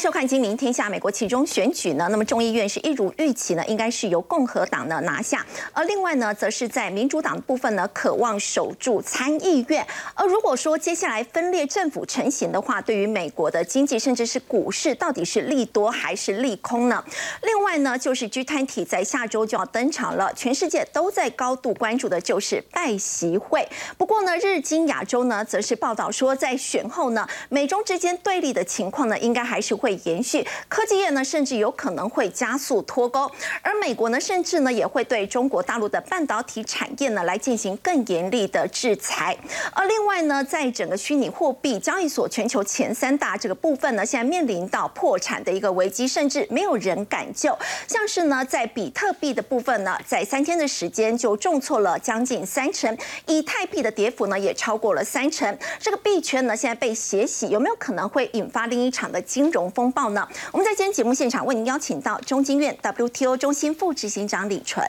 收看《金明天下》。美国其中选举呢，那么众议院是一如预期呢，应该是由共和党呢拿下。而另外呢，则是在民主党部分呢，渴望守住参议院。而如果说接下来分裂政府成型的话，对于美国的经济甚至是股市，到底是利多还是利空呢？另外呢，就是 G20 在下周就要登场了，全世界都在高度关注的就是拜习会。不过呢，日经亚洲呢，则是报道说，在选后呢，美中之间对立的情况呢，应该还是会。会延续科技业呢，甚至有可能会加速脱钩，而美国呢，甚至呢也会对中国大陆的半导体产业呢来进行更严厉的制裁。而另外呢，在整个虚拟货币交易所全球前三大这个部分呢，现在面临到破产的一个危机，甚至没有人敢救。像是呢，在比特币的部分呢，在三天的时间就重挫了将近三成，以太币的跌幅呢也超过了三成。这个币圈呢现在被血洗，有没有可能会引发另一场的金融？暴呢？我们在今天节目现场为您邀请到中经院 WTO 中心副执行长李纯，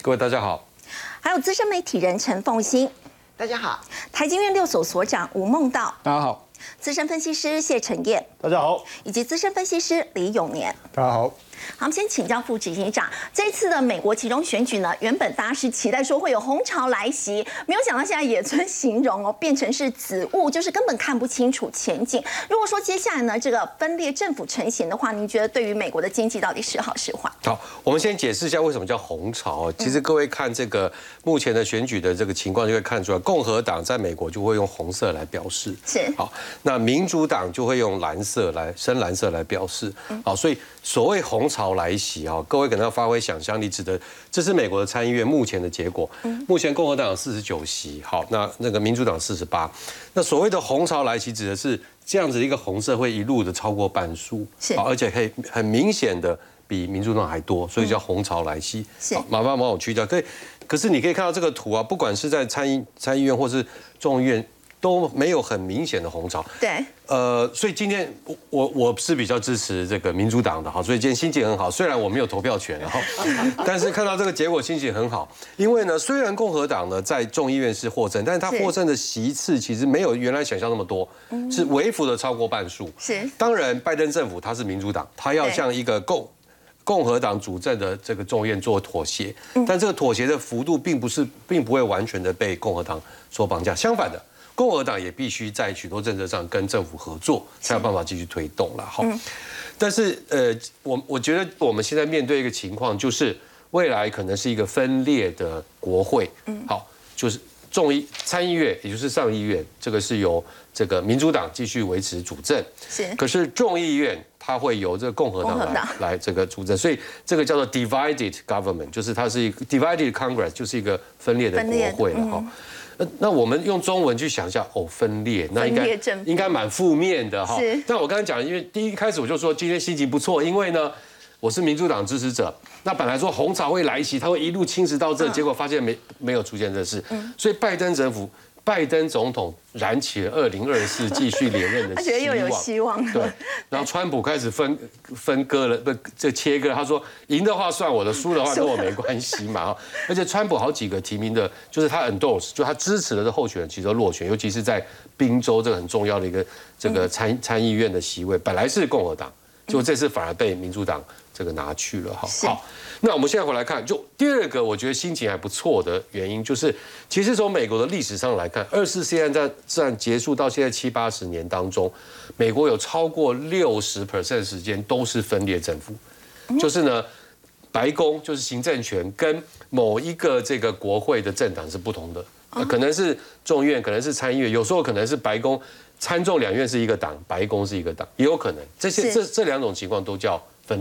各位大家好，还有资深媒体人陈凤欣，大家好，台经院六所所长吴梦道，大家好，资深分析师谢晨燕，大家好，以及资深分析师李永年，大家好。好，我们先请教副执行长，这次的美国其中选举呢，原本大家是期待说会有红潮来袭，没有想到现在野村形容哦，变成是紫雾，就是根本看不清楚前景。如果说接下来呢，这个分裂政府成型的话，您觉得对于美国的经济到底是好是坏？好，我们先解释一下为什么叫红潮。其实各位看这个目前的选举的这个情况，就会看出来，共和党在美国就会用红色来表示，是好，那民主党就会用蓝色来深蓝色来表示，好，所以所谓红潮来袭啊。好，各位可能要发挥想象力，指的这是美国的参议院目前的结果。目前共和党有四十九席，好，那那个民主党四十八。那所谓的红潮来袭，指的是这样子一个红色会一路的超过半数，是，而且可以很明显的比民主党还多，所以叫红潮来袭。是，麻烦帮我去掉。可以，可是你可以看到这个图啊，不管是在参议参议院或是众议院。都没有很明显的红潮，对，呃，所以今天我我我是比较支持这个民主党的哈，所以今天心情很好。虽然我没有投票权，哈，但是看到这个结果心情很好。因为呢，虽然共和党呢在众议院是获胜，但是他获胜的席次其实没有原来想象那么多，是微幅的超过半数。是，当然拜登政府他是民主党，他要向一个共共和党主政的这个众院做妥协，但这个妥协的幅度并不是并不会完全的被共和党所绑架，相反的。共和党也必须在许多政策上跟政府合作，才有办法继续推动了。好，但是呃，我我觉得我们现在面对一个情况，就是未来可能是一个分裂的国会。嗯，好，就是众议参议院，也就是上议院，这个是由这个民主党继续维持主政。是，可是众议院它会由这个共和党来来这个主政，所以这个叫做 divided government，就是它是一个 divided Congress，就是一个分裂的国会了。哈。那我们用中文去想一下，哦，分裂，那应该应该蛮负面的哈。但我刚才讲，因为第一开始我就说今天心情不错，因为呢，我是民主党支持者。那本来说红潮会来袭，他会一路侵蚀到这，结果发现没没有出现这事，所以拜登政府。拜登总统燃起了二零二四继续连任的希望，他觉得又有希望。对，然后川普开始分分割了，不，这切割。他说赢的话算我的，输的话跟我没关系嘛。而且川普好几个提名的，就是他 endorse，就他支持的候选人，其实都落选，尤其是在宾州这个很重要的一个这个参参议院的席位，本来是共和党，就这次反而被民主党这个拿去了。哈，好。那我们现在回来看，就第二个，我觉得心情还不错的原因，就是其实从美国的历史上来看，二次世界大战结束到现在七八十年当中，美国有超过六十 percent 时间都是分裂政府，就是呢，白宫就是行政权跟某一个这个国会的政党是不同的，可能是众院，可能是参议院，有时候可能是白宫参众两院是一个党，白宫是一个党，也有可能，这些这这两种情况都叫。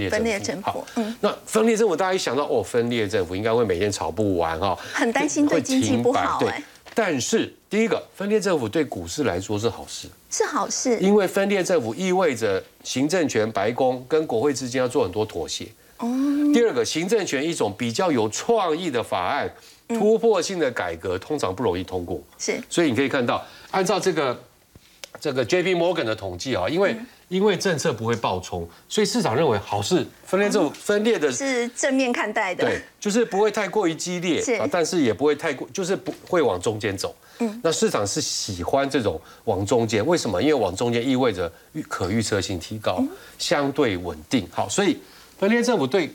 分裂政府，好，那分裂政府，大家一想到哦，分裂政府应该会每天吵不完哈，很担心对经济不好，对。但是第一个，分裂政府对股市来说是好事，是好事，因为分裂政府意味着行政权、白宫跟国会之间要做很多妥协。哦。第二个，行政权一种比较有创意的法案、突破性的改革，通常不容易通过。是。所以你可以看到，按照这个这个 J P Morgan 的统计啊，因为因为政策不会爆冲，所以市场认为好事分裂这种分裂的是正面看待的。对，就是不会太过于激烈是啊，但是也不会太过，就是不会往中间走。嗯，那市场是喜欢这种往中间，为什么？因为往中间意味着预可预测性提高，相对稳定。好，所以分裂政府对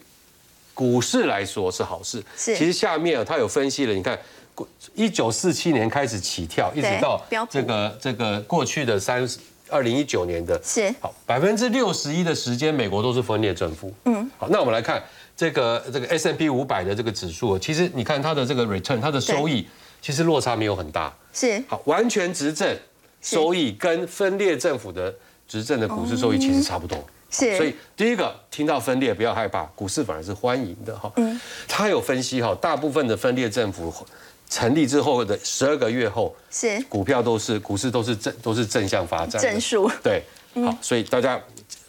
股市来说是好事。是其实下面啊，他有分析了，你看。一九四七年开始起跳，一直到这个这个过去的三二零一九年的是好百分之六十一的时间，美国都是分裂政府。嗯，好，那我们来看这个这个 S M P 五百的这个指数，其实你看它的这个 return，它的收益其实落差没有很大。是好，完全执政收益跟分裂政府的执政的股市收益其实差不多。是，所以第一个听到分裂不要害怕，股市反而是欢迎的哈。嗯，他有分析哈，大部分的分裂政府。成立之后的十二个月后，是。股票都是股市都是正都是正向发展，正数。对，好，所以大家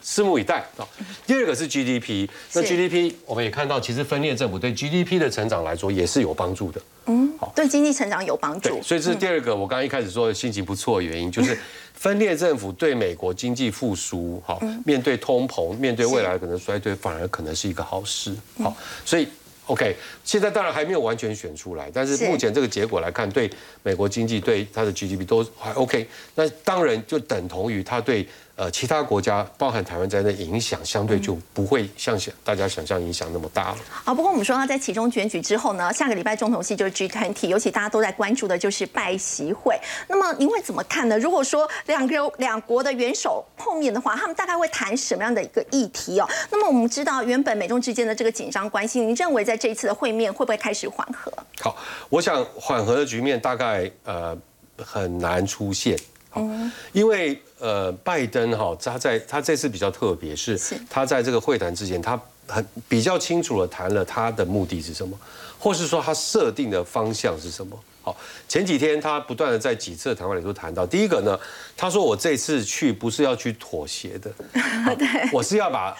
拭目以待。啊。第二个是 GDP，那 GDP 我们也看到，其实分裂政府对 GDP 的成长来说也是有帮助的，嗯，好，对经济成长有帮助。所以这是第二个，我刚刚一开始说的心情不错的原因，就是分裂政府对美国经济复苏，好，面对通膨，面对未来可能衰退，反而可能是一个好事，好，所以。OK，现在当然还没有完全选出来，但是目前这个结果来看，对美国经济、对它的 GDP 都还 OK。那当然就等同于它对。呃，其他国家包含台湾在内，影响相对就不会像想大家想象影响那么大了。好，不过我们说他在其中选举之后呢，下个礼拜总统系就是 G20，尤其大家都在关注的就是拜习会。那么您会怎么看呢？如果说两个两国的元首碰面的话，他们大概会谈什么样的一个议题哦？那么我们知道，原本美中之间的这个紧张关系，您认为在这一次的会面会不会开始缓和？好，我想缓和的局面大概呃很难出现。嗯，因为呃，拜登哈，他在他这次比较特别，是他在这个会谈之前，他很比较清楚的谈了他的目的是什么，或是说他设定的方向是什么。好，前几天他不断的在几次谈话里都谈到，第一个呢，他说我这次去不是要去妥协的，对，我是要把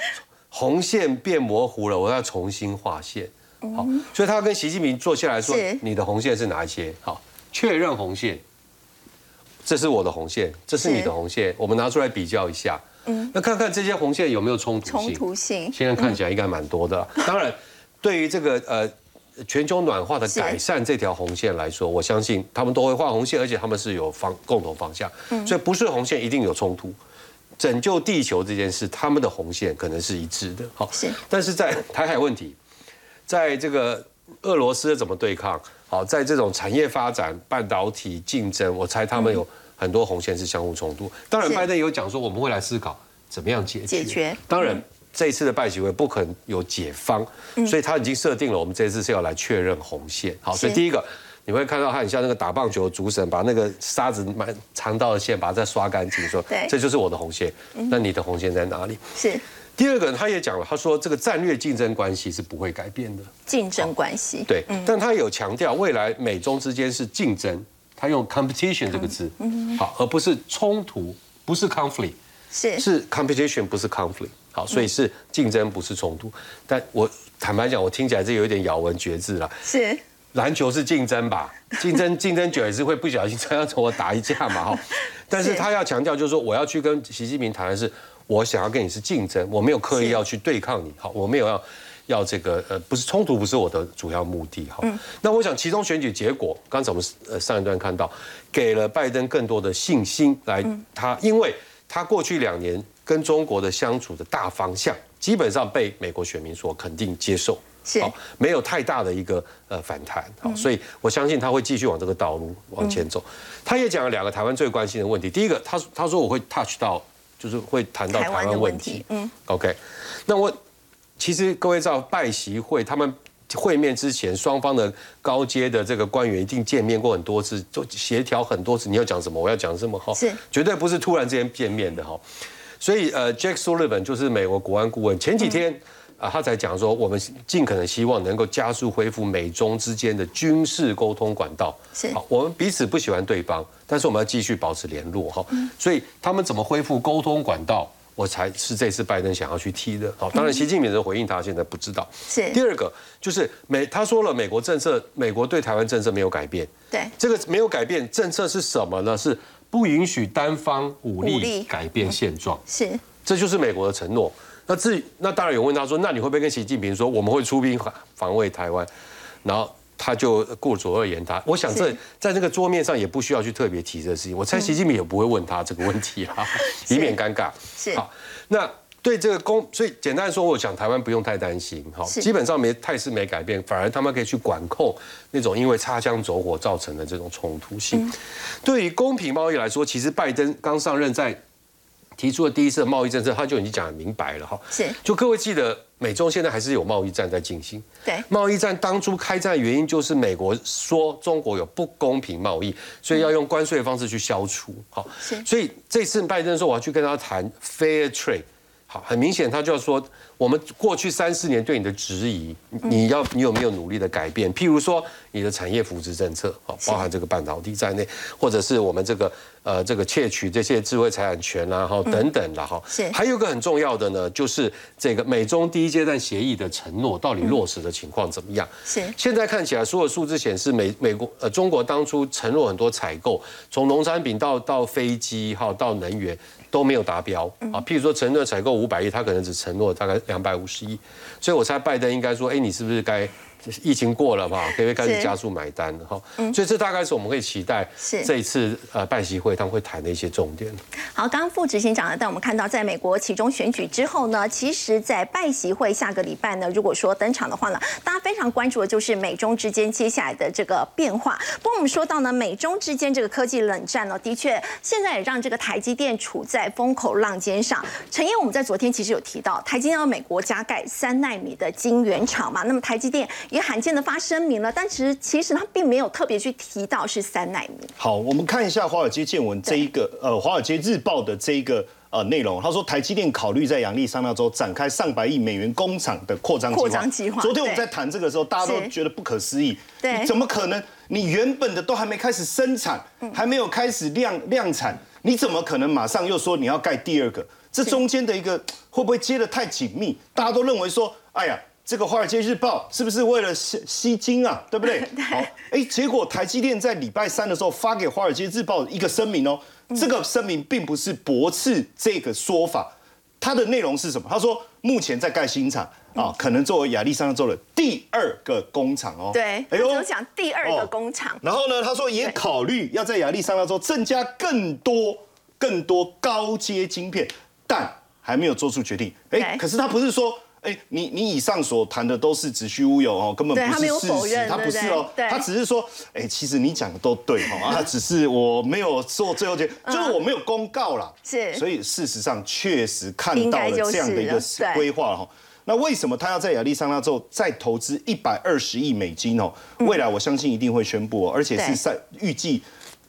红线变模糊了，我要重新划线。好，所以他跟习近平坐下来说，你的红线是哪一些？好，确认红线。这是我的红线，这是你的红线，我们拿出来比较一下。嗯，那看看这些红线有没有冲突性？冲突性现在看起来应该蛮多的。当然，对于这个呃全球暖化的改善这条红线来说，我相信他们都会画红线，而且他们是有方共同方向。嗯，所以不是红线一定有冲突。拯救地球这件事，他们的红线可能是一致的。好，是。但是在台海问题，在这个俄罗斯怎么对抗？好，在这种产业发展、半导体竞争，我猜他们有很多红线是相互冲突。当然，拜登有讲说我们会来思考怎么样解决。解决。当然，这一次的拜习会不可能有解方，所以他已经设定了我们这次是要来确认红线。好，所以第一个你会看到他很像那个打棒球的主审，把那个沙子满长道的线把它再刷干净，说这就是我的红线。那你的红线在哪里？是。第二个，他也讲了，他说这个战略竞争关系是不会改变的。竞争关系，对，但他有强调未来美中之间是竞争，他用 competition 这个字，好，而不是冲突，不是 conflict，是是 competition，不是 conflict，好，所以是竞争，不是冲突。但我坦白讲，我听起来这有一点咬文嚼字了。是篮球是竞争吧？竞争竞争久也是会不小心这样跟我打一架嘛？哈，但是他要强调就是说，我要去跟习近平谈的是。我想要跟你是竞争，我没有刻意要去对抗你，好，我没有要要这个呃，不是冲突，不是我的主要目的，哈。那我想，其中选举结果，刚才我们呃上一段看到，给了拜登更多的信心，来他，因为他过去两年跟中国的相处的大方向，基本上被美国选民所肯定接受，好，没有太大的一个呃反弹，好，所以我相信他会继续往这个道路往前走。他也讲了两个台湾最关心的问题，第一个，他他说我会 touch 到。就是会谈到台湾问题，嗯，OK，那我其实各位知道拜习会，他们会面之前，双方的高阶的这个官员一定见面过很多次，就协调很多次，你要讲什么，我要讲什么，哈，是。绝对不是突然之间见面的，哈，所以呃，Jack Sullivan 就是美国国安顾问，前几天。啊，他才讲说，我们尽可能希望能够加速恢复美中之间的军事沟通管道。是，好，我们彼此不喜欢对方，但是我们要继续保持联络哈。所以他们怎么恢复沟通管道，我才是这次拜登想要去踢的。好，当然习近平的回应他现在不知道。是。第二个就是美，他说了，美国政策，美国对台湾政策没有改变。对。这个没有改变政策是什么呢？是不允许单方武力改变现状。是。这就是美国的承诺。那至于那当然有问他说，那你会不会跟习近平说我们会出兵防防卫台湾？然后他就顾左而言他。我想这在那个桌面上也不需要去特别提这个事情。我猜习近平也不会问他这个问题啊，以免尴尬。是好，那。对这个公，所以简单说，我想台湾不用太担心，哈，基本上没态势没改变，反而他们可以去管控那种因为擦枪走火造成的这种冲突性。对于公平贸易来说，其实拜登刚上任在提出了第一次贸易政策，他就已经讲明白了，哈，是。就各位记得，美中现在还是有贸易战在进行。对，贸易战当初开战的原因就是美国说中国有不公平贸易，所以要用关税的方式去消除，好，是。所以这次拜登说我要去跟他谈 fair trade。好，很明显，他就要说，我们过去三四年对你的质疑，你要你有没有努力的改变？譬如说，你的产业扶持政策，好，包含这个半导体在内，或者是我们这个呃这个窃取这些智慧财产权啊，哈等等的哈。是。还有一个很重要的呢，就是这个美中第一阶段协议的承诺到底落实的情况怎么样？是。现在看起来，所有数字显示，美美国呃中国当初承诺很多采购，从农产品到到飞机哈到能源。都没有达标啊！譬如说承诺采购五百亿，他可能只承诺大概两百五十亿，所以我猜拜登应该说：哎，你是不是该？疫情过了嘛，可以开始加速买单了哈，所以这大概是我们可以期待这一次呃拜席会他们会谈的一些重点。好，刚刚副执行长呢，但我们看到在美国其中选举之后呢，其实，在拜席会下个礼拜呢，如果说登场的话呢，大家非常关注的就是美中之间接下来的这个变化。不过我们说到呢，美中之间这个科技冷战呢，的确现在也让这个台积电处在风口浪尖上。陈燕，我们在昨天其实有提到，台积电要美国加盖三纳米的晶圆厂嘛，那么台积电。也罕见的发声明了，但其实其实他并没有特别去提到是三纳米。好，我们看一下《华尔街见闻》这一个呃，《华尔街日报》的这一个呃内容。他说，台积电考虑在亚利桑那州展开上百亿美元工厂的扩张扩张计划。昨天我们在谈这个时候，大家都觉得不可思议。对，怎么可能？你原本的都还没开始生产，还没有开始量量产，你怎么可能马上又说你要盖第二个？这中间的一个会不会接的太紧密？大家都认为说，哎呀。这个《华尔街日报》是不是为了吸吸金啊？对不对？好，哎，结果台积电在礼拜三的时候发给《华尔街日报》一个声明哦，这个声明并不是驳斥这个说法，它的内容是什么？他说目前在盖新厂啊，可能作为亚利桑那州的第二个工厂哦。对，哎呦，讲第二个工厂。然后呢，他说也考虑要在亚利桑那州增加更多更多高阶晶片，但还没有做出决定。哎，可是他不是说。哎，你你以上所谈的都是子虚乌有哦，根本不是事实，他不是哦，他只是说，哎，其实你讲的都对哦，啊，只是我没有做最后决，就是我没有公告啦。是，所以事实上确实看到了这样的一个规划哈。那为什么他要在亚利桑那州再投资一百二十亿美金哦？未来我相信一定会宣布，而且是在预计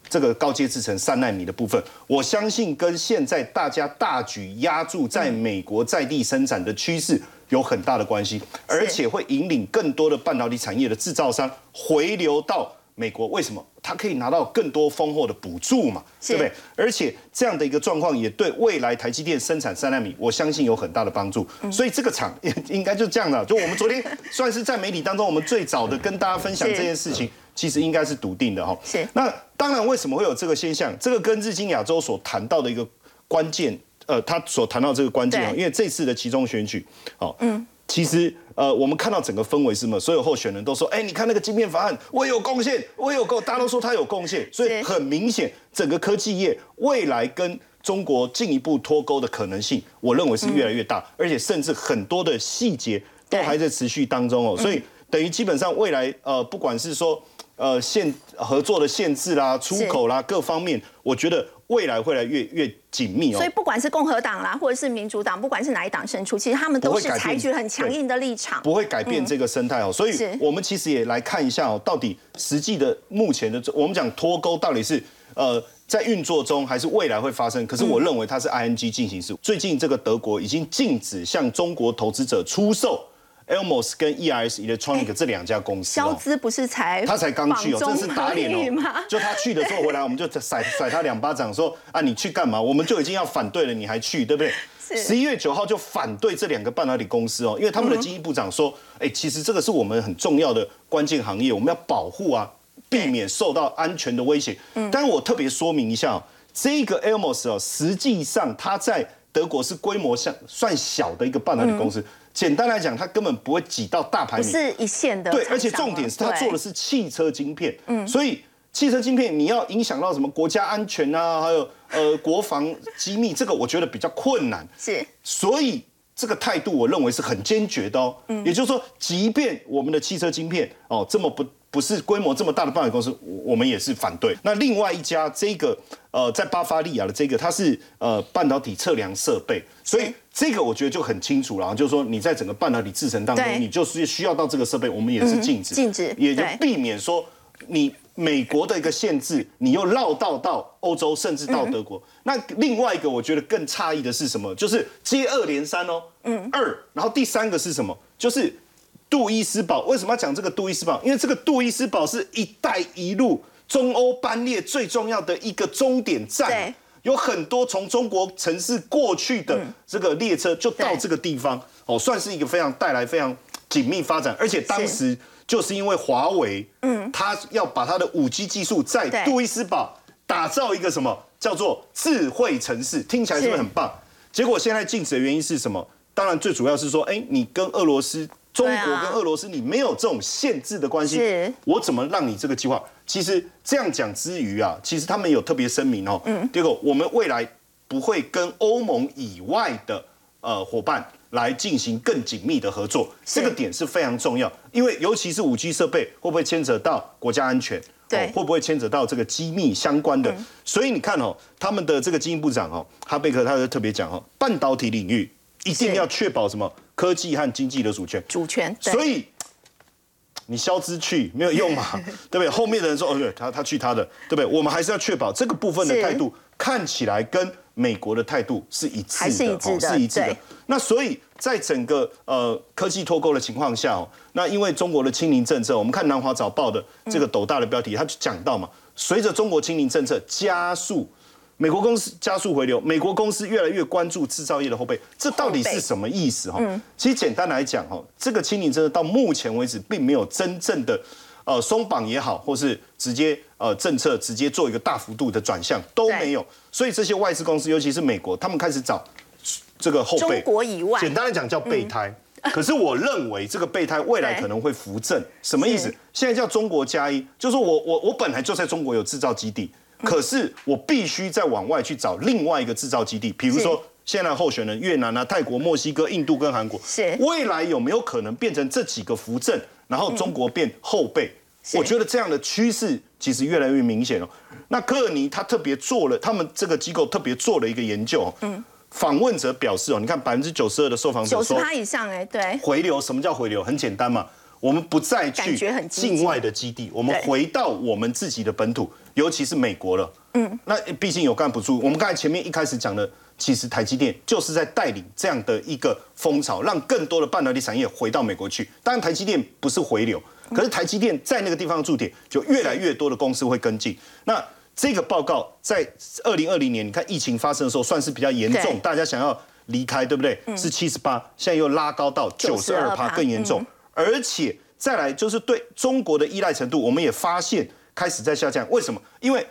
这个高阶制成三纳米的部分，我相信跟现在大家大举压住在美国在地生产的趋势。有很大的关系，而且会引领更多的半导体产业的制造商回流到美国。为什么？它可以拿到更多丰厚的补助嘛，对不对？而且这样的一个状况也对未来台积电生产三纳米，我相信有很大的帮助。所以这个厂 应该就这样的。就我们昨天 算是在媒体当中，我们最早的跟大家分享这件事情，其实应该是笃定的哈。是。那当然，为什么会有这个现象？这个跟日经亚洲所谈到的一个关键。呃，他所谈到这个关键啊，因为这次的其中选举，哦，嗯，其实呃，我们看到整个氛围是什么？所有候选人都说，哎，你看那个晶片法案，我有贡献，我有够，大家都说他有贡献，所以很明显，整个科技业未来跟中国进一步脱钩的可能性，我认为是越来越大，而且甚至很多的细节都还在持续当中哦，所以等于基本上未来呃，不管是说呃限合作的限制啦、出口啦各方面，我觉得。未来会来越越紧密哦，所以不管是共和党啦，或者是民主党，不管是哪一党胜出，其实他们都是采取很强硬的立场，不会改变这个生态哦。所以，我们其实也来看一下哦，到底实际的目前的，我们讲脱钩到底是呃在运作中，还是未来会发生？可是我认为它是 ING 进行时，最近这个德国已经禁止向中国投资者出售。Elmos 跟 ERS Electronic 这两家公司，肖兹不是才他才刚去哦，真是打脸哦。就他去的时候回来，我们就甩甩他两巴掌，说啊你去干嘛？我们就已经要反对了，你还去，对不对？十一月九号就反对这两个半导体公司哦，因为他们的经济部长说，哎，其实这个是我们很重要的关键行业，我们要保护啊，避免受到安全的威胁。嗯，但是我特别说明一下，这个 Elmos 哦，实际上它在德国是规模像算小的一个半导体公司。简单来讲，它根本不会挤到大排名，不是一线的。对，而且重点是它做的是汽车晶片，嗯，所以汽车晶片你要影响到什么国家安全啊，还有呃国防机密，这个我觉得比较困难。是，所以这个态度我认为是很坚决的哦。嗯，也就是说，即便我们的汽车晶片哦这么不。不是规模这么大的半导体公司，我们也是反对。那另外一家这个呃，在巴伐利亚的这个，它是呃半导体测量设备，所以这个我觉得就很清楚了，就是说你在整个半导体制程当中，你就是需要到这个设备，我们也是禁止，禁止，也就避免说你美国的一个限制，你又绕道到欧洲，甚至到德国。那另外一个我觉得更诧异的是什么？就是接二连三哦，嗯，二，然后第三个是什么？就是。杜伊斯堡为什么要讲这个杜伊斯堡？因为这个杜伊斯堡是一带一路中欧班列最重要的一个终点站，有很多从中国城市过去的这个列车就到这个地方，哦，算是一个非常带来非常紧密发展。而且当时就是因为华为，嗯，他要把他的五 G 技术在杜伊斯堡打造一个什么叫做智慧城市，听起来是不是很棒？结果现在禁止的原因是什么？当然最主要是说，哎，你跟俄罗斯。中国跟俄罗斯，你没有这种限制的关系，我怎么让你这个计划？其实这样讲之余啊，其实他们有特别声明哦。嗯，第二个，我们未来不会跟欧盟以外的呃伙伴来进行更紧密的合作，这个点是非常重要。因为尤其是五 G 设备，会不会牵扯到国家安全？对，会不会牵扯到这个机密相关的？所以你看哦，他们的这个经济部长哦，哈贝克他就特别讲哦，半导体领域一定要确保什么？科技和经济的主权，主权，所以你消资去没有用嘛，对不对？后面的人说，哦，对，他他去他的，对不对？我们还是要确保这个部分的态度看起来跟美国的态度是一致的，是一致的，是一致的。那所以在整个呃科技脱钩的情况下，哦，那因为中国的清零政策，我们看南华早报的这个斗大的标题，他就讲到嘛，随着中国清零政策加速。美国公司加速回流，美国公司越来越关注制造业的后备，这到底是什么意思哈？其实简单来讲哈，这个清零政策到目前为止并没有真正的呃松绑也好，或是直接呃政策直接做一个大幅度的转向都没有，所以这些外资公司，尤其是美国，他们开始找这个后备。中国以外，简单来讲叫备胎。可是我认为这个备胎未来可能会扶正，什么意思？现在叫中国加一，就是我我我本来就在中国有制造基地。可是我必须再往外去找另外一个制造基地，比如说现在候选人越南啊、泰国、墨西哥、印度跟韩国，是未来有没有可能变成这几个扶正，然后中国变后备？我觉得这样的趋势其实越来越明显了。那科尔尼他特别做了，他们这个机构特别做了一个研究，嗯，访问者表示哦，你看百分之九十二的受访者九十趴以上，哎，对，回流什么叫回流？很简单嘛。我们不再去境外的基地，我们回到我们自己的本土，尤其是美国了。嗯，那毕竟有干不住。我们刚才前面一开始讲的，其实台积电就是在带领这样的一个风潮，让更多的半导体产业回到美国去。当然，台积电不是回流，可是台积电在那个地方的驻点，就越来越多的公司会跟进。那这个报告在二零二零年，你看疫情发生的时候，算是比较严重，大家想要离开，对不对？是七十八，现在又拉高到九十二趴，更严重。而且再来就是对中国的依赖程度，我们也发现开始在下降。为什么？因为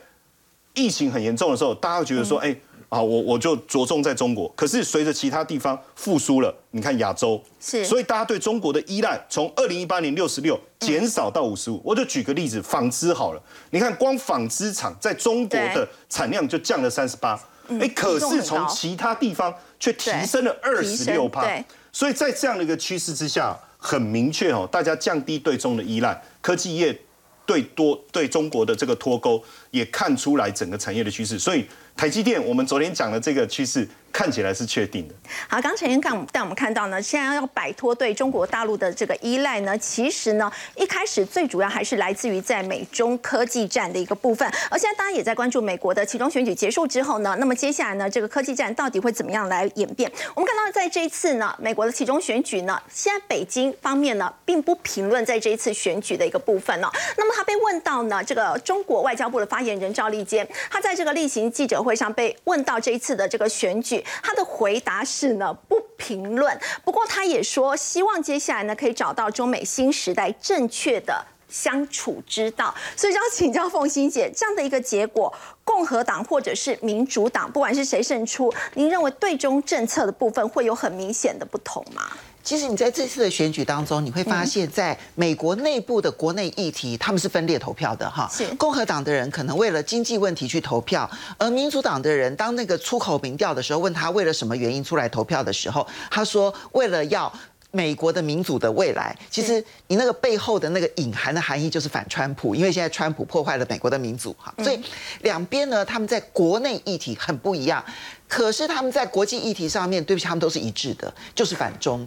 疫情很严重的时候，大家会觉得说，哎，啊，我我就着重在中国。可是随着其他地方复苏了，你看亚洲，是，所以大家对中国的依赖从二零一八年六十六减少到五十五。我就举个例子，纺织好了，你看光纺织厂在中国的产量就降了三十八，哎，可是从其他地方却提升了二十六帕。所以在这样的一个趋势之下。很明确哦，大家降低对中的依赖，科技业对多对中国的这个脱钩，也看出来整个产业的趋势，所以台积电，我们昨天讲的这个趋势。看起来是确定的。好，刚陈先看带我们看到呢，现在要摆脱对中国大陆的这个依赖呢，其实呢，一开始最主要还是来自于在美中科技战的一个部分。而现在大家也在关注美国的其中选举结束之后呢，那么接下来呢，这个科技战到底会怎么样来演变？我们看到在这一次呢，美国的其中选举呢，现在北京方面呢，并不评论在这一次选举的一个部分哦。那么他被问到呢，这个中国外交部的发言人赵立坚，他在这个例行记者会上被问到这一次的这个选举。他的回答是呢，不评论。不过他也说，希望接下来呢，可以找到中美新时代正确的相处之道。所以要请教凤欣姐，这样的一个结果，共和党或者是民主党，不管是谁胜出，您认为对中政策的部分会有很明显的不同吗？其实你在这次的选举当中，你会发现在美国内部的国内议题，他们是分裂投票的哈。是。共和党的人可能为了经济问题去投票，而民主党的人当那个出口民调的时候，问他为了什么原因出来投票的时候，他说为了要。美国的民主的未来，其实你那个背后的那个隐含的含义就是反川普，因为现在川普破坏了美国的民主哈，所以两边呢，他们在国内议题很不一样，可是他们在国际议题上面，对不起，他们都是一致的，就是反中。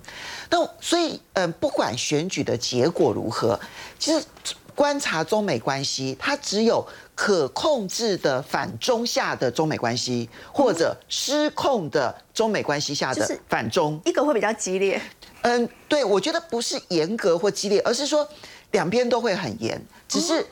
那所以，嗯，不管选举的结果如何，其实观察中美关系，它只有可控制的反中下的中美关系，或者失控的中美关系下的反中，一个会比较激烈。嗯，对，我觉得不是严格或激烈，而是说两边都会很严。只是，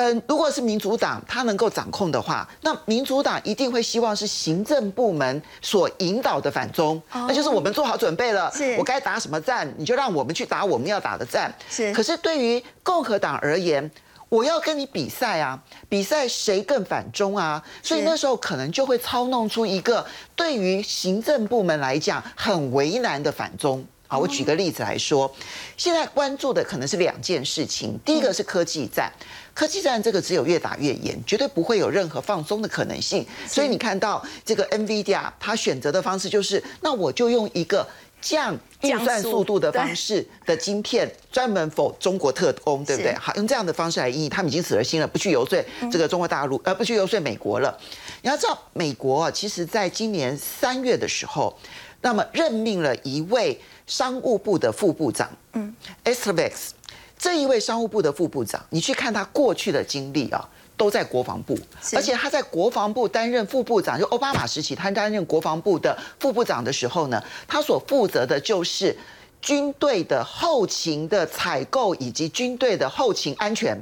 嗯，如果是民主党他能够掌控的话，那民主党一定会希望是行政部门所引导的反中，那就是我们做好准备了，我该打什么战，你就让我们去打我们要打的战。是。可是对于共和党而言，我要跟你比赛啊，比赛谁更反中啊，所以那时候可能就会操弄出一个对于行政部门来讲很为难的反中。好，我举个例子来说，现在关注的可能是两件事情。第一个是科技战，科技战这个只有越打越严，绝对不会有任何放松的可能性。所以你看到这个 NVIDIA，它选择的方式就是，那我就用一个降运算速度的方式的晶片，专门否中国特工，对不对？好，用这样的方式来应他们已经死了心了，不去游说这个中国大陆，呃，不去游说美国了。你要知道，美国啊，其实在今年三月的时候，那么任命了一位。商务部的副部长，嗯 e s t e r x 这一位商务部的副部长，你去看他过去的经历啊，都在国防部，而且他在国防部担任副部长，就奥巴马时期他担任国防部的副部长的时候呢，他所负责的就是军队的后勤的采购以及军队的后勤安全。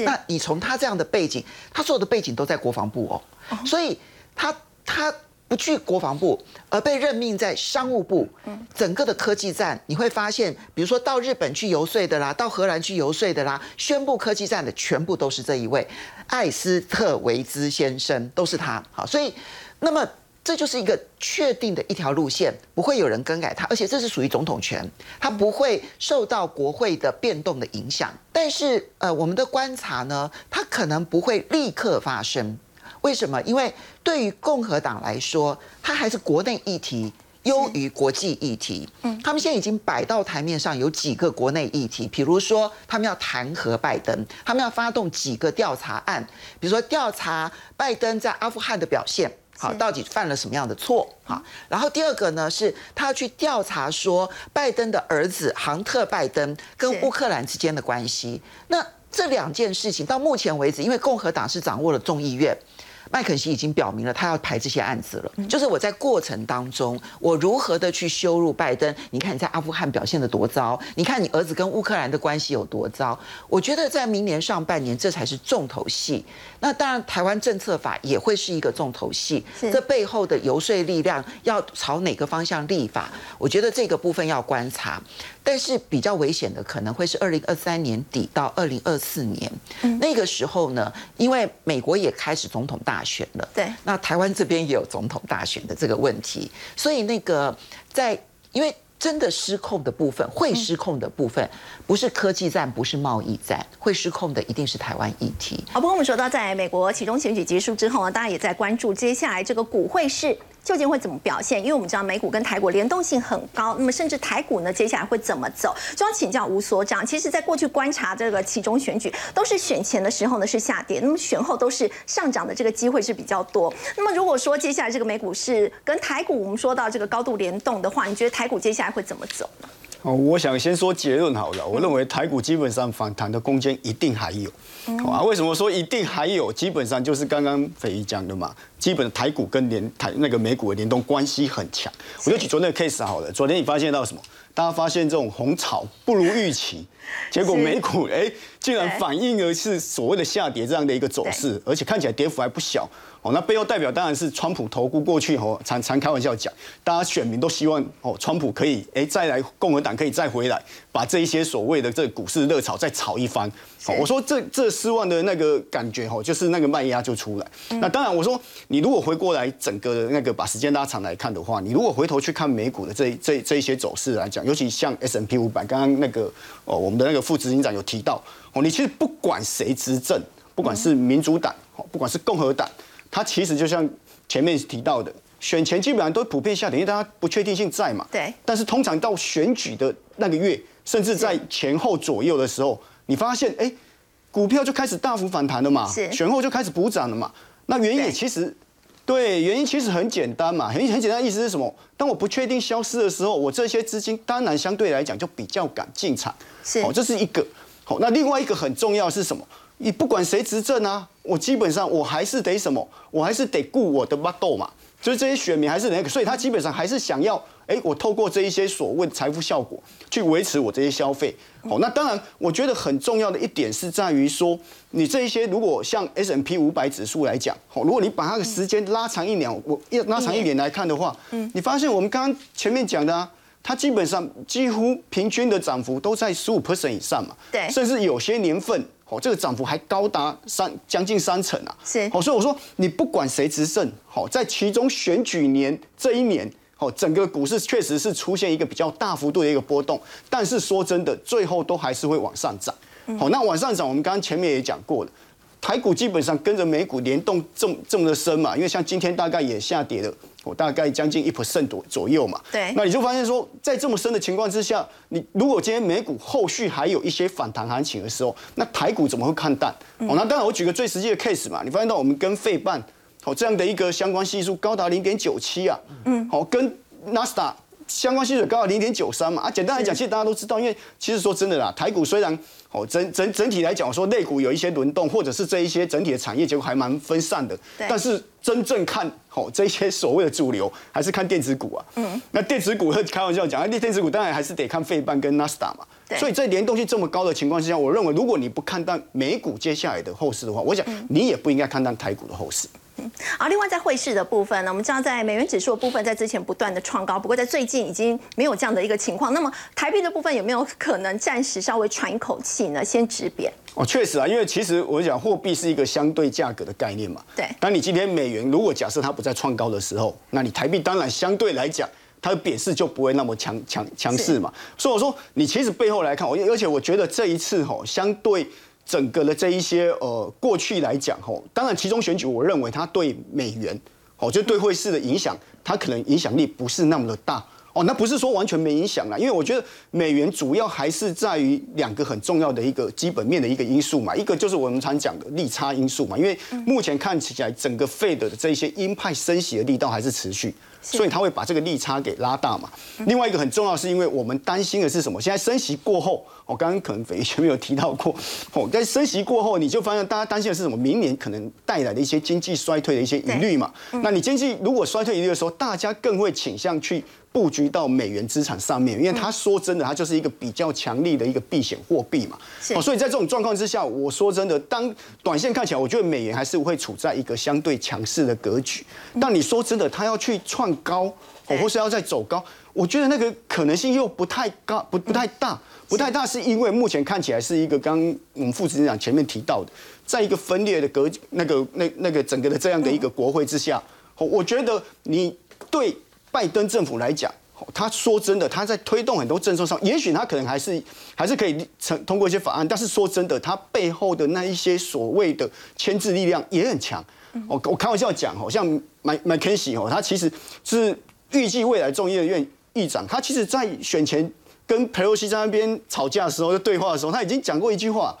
那你从他这样的背景，他所有的背景都在国防部哦，所以他他。不去国防部，而被任命在商务部，整个的科技战，你会发现，比如说到日本去游说的啦，到荷兰去游说的啦，宣布科技战的全部都是这一位艾斯特维兹先生，都是他。好，所以那么这就是一个确定的一条路线，不会有人更改它，而且这是属于总统权，它不会受到国会的变动的影响。但是呃，我们的观察呢，它可能不会立刻发生。为什么？因为对于共和党来说，它还是国内议题优于国际议题。嗯，他们现在已经摆到台面上有几个国内议题，比如说他们要弹劾拜登，他们要发动几个调查案，比如说调查拜登在阿富汗的表现，好，到底犯了什么样的错？好，然后第二个呢，是他要去调查说拜登的儿子杭特拜登跟乌克兰之间的关系。那这两件事情到目前为止，因为共和党是掌握了众议院。麦肯锡已经表明了，他要排这些案子了。就是我在过程当中，我如何的去羞辱拜登？你看你在阿富汗表现的多糟，你看你儿子跟乌克兰的关系有多糟。我觉得在明年上半年，这才是重头戏。那当然，台湾政策法也会是一个重头戏。这背后的游说力量要朝哪个方向立法？我觉得这个部分要观察。但是比较危险的可能会是二零二三年底到二零二四年，那个时候呢，因为美国也开始总统大选了，对，那台湾这边也有总统大选的这个问题，所以那个在因为真的失控的部分，会失控的部分，不是科技战，不是贸易战，会失控的一定是台湾议题。好，不过我们说到在美国其中选举结束之后呢，大家也在关注接下来这个股会是。究竟会怎么表现？因为我们知道美股跟台股联动性很高，那么甚至台股呢，接下来会怎么走？就要请教吴所长。其实，在过去观察这个其中选举，都是选前的时候呢是下跌，那么选后都是上涨的这个机会是比较多。那么如果说接下来这个美股是跟台股我们说到这个高度联动的话，你觉得台股接下来会怎么走呢？哦，我想先说结论好了。我认为台股基本上反弹的空间一定还有。啊，为什么说一定还有？基本上就是刚刚斐仪讲的嘛，基本台股跟联台那个美股的联动关系很强。我就举昨天的 case 好了。昨天你发现到什么？大家发现这种红潮不如预期，结果美股哎竟然反映的是所谓的下跌这样的一个走势，而且看起来跌幅还不小。哦，那背后代表当然是川普投顾过去哦，常常开玩笑讲，大家选民都希望哦，川普可以哎再来，共和党可以再回来，把这一些所谓的这股市热潮再炒一番。哦，我说这这失望的那个感觉哦，就是那个卖压就出来。那当然我说你如果回过来整个那个把时间拉长来看的话，你如果回头去看美股的这这这一些走势来讲，尤其像 S M P 五百，刚刚那个哦我们的那个副执行长有提到哦，你其实不管谁执政，不管是民主党哦，不管是共和党。它其实就像前面提到的，选前基本上都普遍下跌，因为大家不确定性在嘛。对。但是通常到选举的那个月，甚至在前后左右的时候，你发现哎，股票就开始大幅反弹了嘛。是。选后就开始补涨了嘛。那原因也其实，对，原因其实很简单嘛，很很简单，意思是什么？当我不确定消失的时候，我这些资金当然相对来讲就比较敢进场。是。哦，这是一个。好，那另外一个很重要是什么？你不管谁执政啊，我基本上我还是得什么，我还是得顾我的巴豆嘛，就是这些选民还是那个，所以他基本上还是想要，哎，我透过这一些所谓财富效果去维持我这些消费。好，那当然，我觉得很重要的一点是在于说，你这一些如果像 S M P 五百指数来讲，好，如果你把它的时间拉长一年，我一拉长一年来看的话，嗯，你发现我们刚刚前面讲的啊，它基本上几乎平均的涨幅都在十五 percent 以上嘛，对，甚至有些年份。哦，这个涨幅还高达三将近三成啊！是，好，所以我说你不管谁执政，好，在其中选举年这一年，好，整个股市确实是出现一个比较大幅度的一个波动，但是说真的，最后都还是会往上涨。好，那往上涨，我们刚刚前面也讲过了。台股基本上跟着美股联动这么这么的深嘛，因为像今天大概也下跌了，我大概将近一 percent 左左右嘛。对。那你就发现说，在这么深的情况之下，你如果今天美股后续还有一些反弹行情的时候，那台股怎么会看淡？哦，那当然我举个最实际的 case 嘛，你发现到我们跟费半哦这样的一个相关系数高达零点九七啊，嗯，好，跟纳斯达相关系数高达零点九三嘛。啊，简单来讲，其实大家都知道，因为其实说真的啦，台股虽然。哦，整整整体来讲，我说类股有一些轮动，或者是这一些整体的产业结构还蛮分散的。但是真正看哦，这些所谓的主流，还是看电子股啊。嗯。那电子股，开玩笑讲，那电子股当然还是得看费半跟纳斯达嘛。所以在联动性这么高的情况之下，我认为如果你不看淡美股接下来的后市的话，我想你也不应该看淡台股的后市。而另外在汇市的部分呢，我们知道在美元指数的部分，在之前不断的创高，不过在最近已经没有这样的一个情况。那么台币的部分有没有可能暂时稍微喘一口气呢？先止贬？哦，确实啊，因为其实我讲货币是一个相对价格的概念嘛。对。当你今天美元如果假设它不再创高的时候，那你台币当然相对来讲，它的贬势就不会那么强强强势嘛。所以我说，你其实背后来看，我而且我觉得这一次吼，相对。整个的这一些呃，过去来讲吼，当然其中选举，我认为它对美元，哦，就对汇市的影响，它可能影响力不是那么的大。哦。那不是说完全没影响啦，因为我觉得美元主要还是在于两个很重要的一个基本面的一个因素嘛，一个就是我们常讲的利差因素嘛，因为目前看起来整个 Fed 的这些鹰派升息的力道还是持续。所以他会把这个利差给拉大嘛。另外一个很重要，是因为我们担心的是什么？现在升息过后，我刚刚可能斐前面有提到过，哦，在升息过后，你就发现大家担心的是什么？明年可能带来的一些经济衰退的一些疑虑嘛。那你经济如果衰退疑虑的时候，大家更会倾向去。布局到美元资产上面，因为他说真的，它就是一个比较强力的一个避险货币嘛。哦，所以在这种状况之下，我说真的，当短线看起来，我觉得美元还是会处在一个相对强势的格局。但你说真的，它要去创高，哦，或是要再走高，我觉得那个可能性又不太高，不不太大，不太大，是因为目前看起来是一个刚我们副执长前面提到的，在一个分裂的格那个那那个整个的这样的一个国会之下，我觉得你对。拜登政府来讲，他说真的，他在推动很多政策上，也许他可能还是还是可以成通过一些法案，但是说真的，他背后的那一些所谓的牵制力量也很强。我我开玩笑讲，好像麦麦肯锡哦，他其实是预计未来众议院议长，他其实在选前跟佩洛西在那边吵架的时候，就对话的时候，他已经讲过一句话。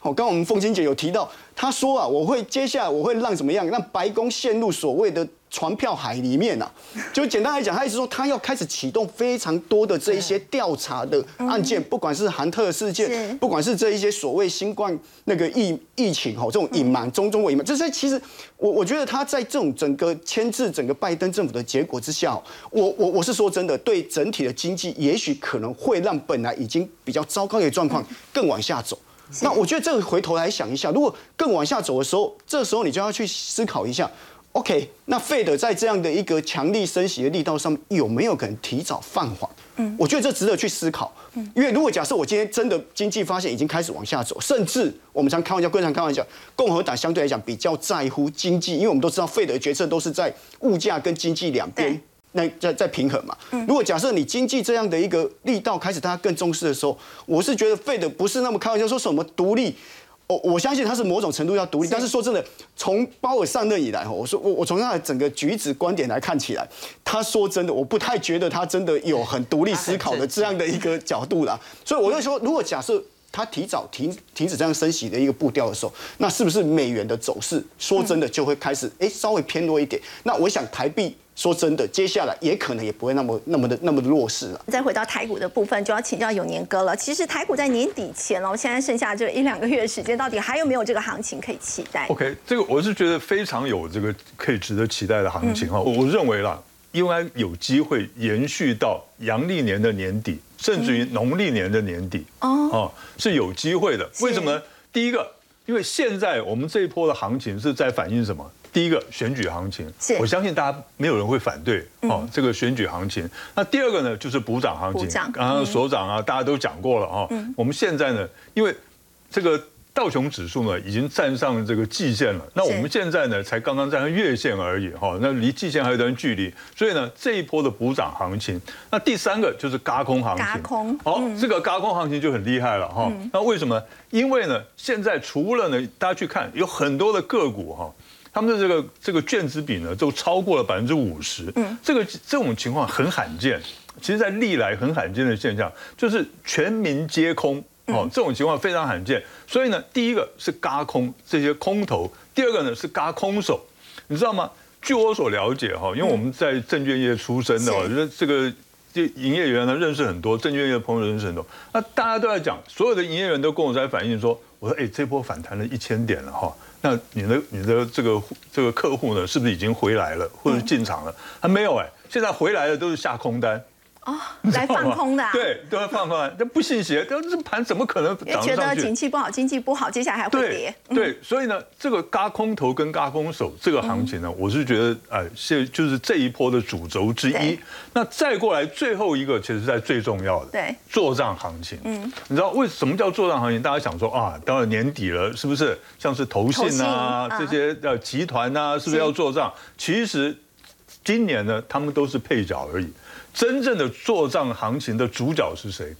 好，刚刚我们凤青姐有提到，他说啊，我会接下来我会让怎么样，让白宫陷入所谓的船票海里面呐，就简单来讲，他意思说他要开始启动非常多的这一些调查的案件，不管是韩特事件，不管是这一些所谓新冠那个疫疫情哈，这种隐瞒中中国隐瞒，这些其实我我觉得他在这种整个牵制整个拜登政府的结果之下，我我我是说真的，对整体的经济也许可能会让本来已经比较糟糕的状况更往下走。那我觉得这个回头来想一下，如果更往下走的时候，这时候你就要去思考一下。OK，那费德在这样的一个强力升息的力道上，有没有可能提早放缓？嗯，我觉得这值得去思考。嗯，因为如果假设我今天真的经济发现已经开始往下走，甚至我们常开玩笑，经常开玩笑，共和党相对来讲比较在乎经济，因为我们都知道费德的决策都是在物价跟经济两边那在在平衡嘛。嗯，如果假设你经济这样的一个力道开始大家更重视的时候，我是觉得费德不是那么开玩笑说什么独立。我我相信他是某种程度要独立，但是说真的，从鲍尔上任以来，哈，我说我我从他的整个举止观点来看起来，他说真的，我不太觉得他真的有很独立思考的这样的一个角度啦。所以我就说，如果假设他提早停停止这样升息的一个步调的时候，那是不是美元的走势，说真的就会开始哎稍微偏弱一点？那我想台币。说真的，接下来也可能也不会那么那么的那么的弱势了。再回到台股的部分，就要请教永年哥了。其实台股在年底前哦，现在剩下这一两个月的时间，到底还有没有这个行情可以期待？OK，这个我是觉得非常有这个可以值得期待的行情哈。我认为啦，应该有机会延续到阳历年的年底，甚至于农历年的年底哦，是有机会的。为什么呢？第一个，因为现在我们这一波的行情是在反映什么？第一个选举行情，我相信大家没有人会反对哦。这个选举行情，那第二个呢，就是补涨行情。刚刚所长啊，大家都讲过了哈。我们现在呢，因为这个道琼指数呢已经站上这个季线了，那我们现在呢才刚刚站上月线而已哈。那离季线还有一段距离，所以呢这一波的补涨行情，那第三个就是嘎空行情。嘎空，好，这个嘎空行情就很厉害了哈。那为什么？因为呢，现在除了呢，大家去看有很多的个股哈。他们的这个这个卷子比呢，都超过了百分之五十。嗯，这个这种情况很罕见，其实在历来很罕见的现象，就是全民皆空哦，这种情况非常罕见。所以呢，第一个是嘎空这些空头，第二个呢是嘎空手，你知道吗？据我所了解哈，因为我们在证券业出身的，我觉得这个这营业员呢认识很多，证券业的朋友认识很多。那大家都在讲，所有的营业员都跟我在反映说，我说哎，这波反弹了一千点了哈。那你的你的这个这个客户呢，是不是已经回来了，或者进场了？还没有哎，现在回来的都是下空单。哦，来放空的，对，都要放空，那不信邪，这盘怎么可能涨上去？觉得景气不好，经济不好，接下来还会跌。对，所以呢，这个嘎空头跟嘎空手这个行情呢，我是觉得，哎，是就是这一波的主轴之一。那再过来最后一个，其实在最重要的，对，做账行情。嗯，你知道为什么叫做账行情？大家想说啊，到了年底了，是不是像是投信啊这些呃集团啊，是不是要做账？其实今年呢，他们都是配角而已。真正的做账行情的主角是谁？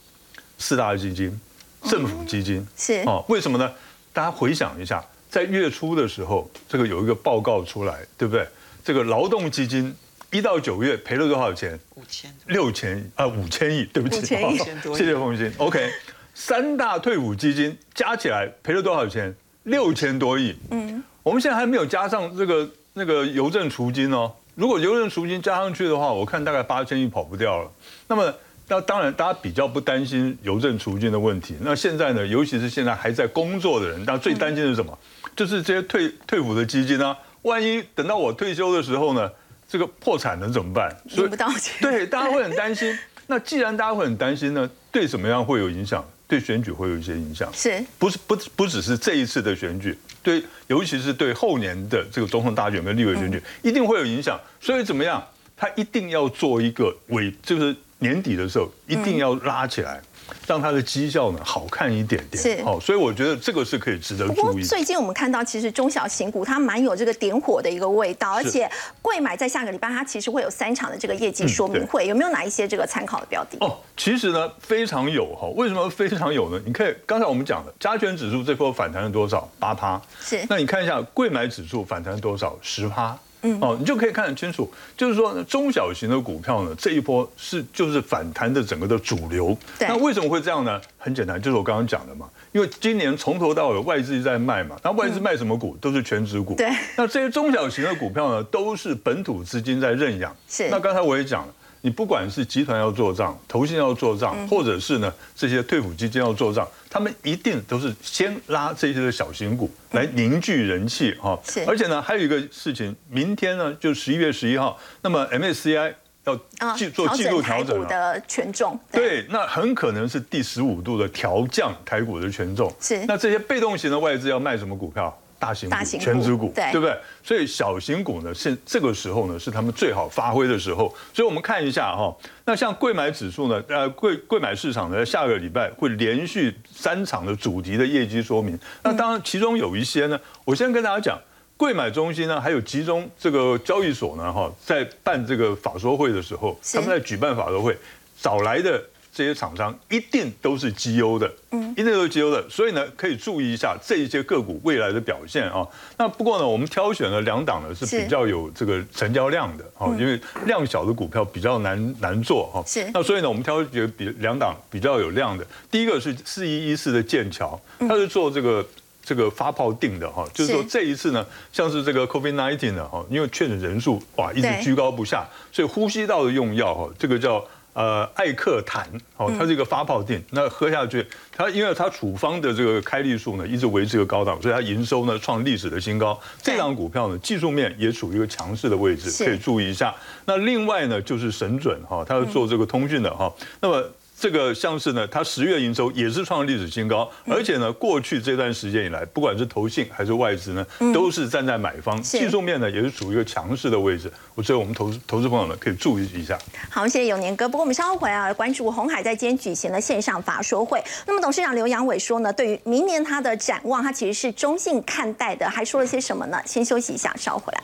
四大基金、政府基金是哦。为什么呢？大家回想一下，在月初的时候，这个有一个报告出来，对不对？这个劳动基金一到九月赔了多少钱？五千六千啊，五千亿，对不起，谢谢冯鑫。OK，三大退伍基金加起来赔了多少钱？六千多亿。嗯，我们现在还没有加上这个那个邮政储金哦。如果邮政赎金加上去的话，我看大概八千亿跑不掉了。那么，那当然大家比较不担心邮政赎金的问题。那现在呢，尤其是现在还在工作的人，那最担心的是什么？就是这些退退伍的基金啊，万一等到我退休的时候呢，这个破产了怎么办？领不到钱。对，大家会很担心。那既然大家会很担心呢，对怎么样会有影响？对选举会有一些影响。是，不是不不只是这一次的选举。对，尤其是对后年的这个总统大选跟立委选举，一定会有影响。所以怎么样，他一定要做一个伪，就是年底的时候一定要拉起来。让它的绩效呢好看一点点，是哦，所以我觉得这个是可以值得注意。最近我们看到，其实中小型股它蛮有这个点火的一个味道，而且贵买在下个礼拜它其实会有三场的这个业绩说明会，有没有哪一些这个参考的标的？哦，其实呢非常有哈，为什么非常有呢？你看刚才我们讲的加权指数这波反弹了多少？八趴。是。那你看一下贵买指数反弹多少？十趴。嗯，哦，你就可以看得清楚，就是说中小型的股票呢，这一波是就是反弹的整个的主流。那为什么会这样呢？很简单，就是我刚刚讲的嘛，因为今年从头到尾外资在卖嘛，那外资卖什么股？都是全职股。对。那这些中小型的股票呢，都是本土资金在认养。是。那刚才我也讲了。你不管是集团要做账，投信要做账，或者是呢这些退辅基金要做账，他们一定都是先拉这些的小型股来凝聚人气哈。是，而且呢还有一个事情，明天呢就十一月十一号，那么 MSCI 要记做季度调整的权重，对，那很可能是第十五度的调降台股的权重。是，那这些被动型的外资要卖什么股票？大型股、全职股，对不对？所以小型股呢，是这个时候呢是他们最好发挥的时候。所以我们看一下哈，那像贵买指数呢，呃，贵贵买市场呢，下个礼拜会连续三场的主题的业绩说明。那当然，其中有一些呢，我先跟大家讲，贵买中心呢，还有集中这个交易所呢，哈，在办这个法说会的时候，他们在举办法说会找来的。这些厂商一定都是绩优的，嗯，一定都是绩优的，所以呢，可以注意一下这一些个股未来的表现啊。那不过呢，我们挑选了两档呢是比较有这个成交量的，啊，因为量小的股票比较难难做哈。是。那所以呢，我们挑选比两档比较有量的，第一个是四一一四的剑桥，它是做这个这个发泡定的哈，就是说这一次呢，像是这个 COVID nineteen 的哈，因为确诊人数哇一直居高不下，所以呼吸道的用药哈，这个叫。呃，艾克坦哦，它是一个发泡定，那喝下去，它因为它处方的这个开立数呢，一直维持一个高档，所以它营收呢创历史的新高。这档股票呢，技术面也处于一个强势的位置，可以注意一下。那另外呢，就是神准哈，它是做这个通讯的哈，那么。这个像是呢，它十月营收也是创历史新高，而且呢，过去这段时间以来，不管是投信还是外资呢，都是站在买方，技术面呢也是处于一个强势的位置。我觉得我们投资投资朋友呢可以注意一下。好，谢谢永年哥。不过我们稍后回来关注红海在今天举行了线上法说会。那么董事长刘阳伟说呢，对于明年他的展望，他其实是中性看待的，还说了些什么呢？先休息一下，稍后回来。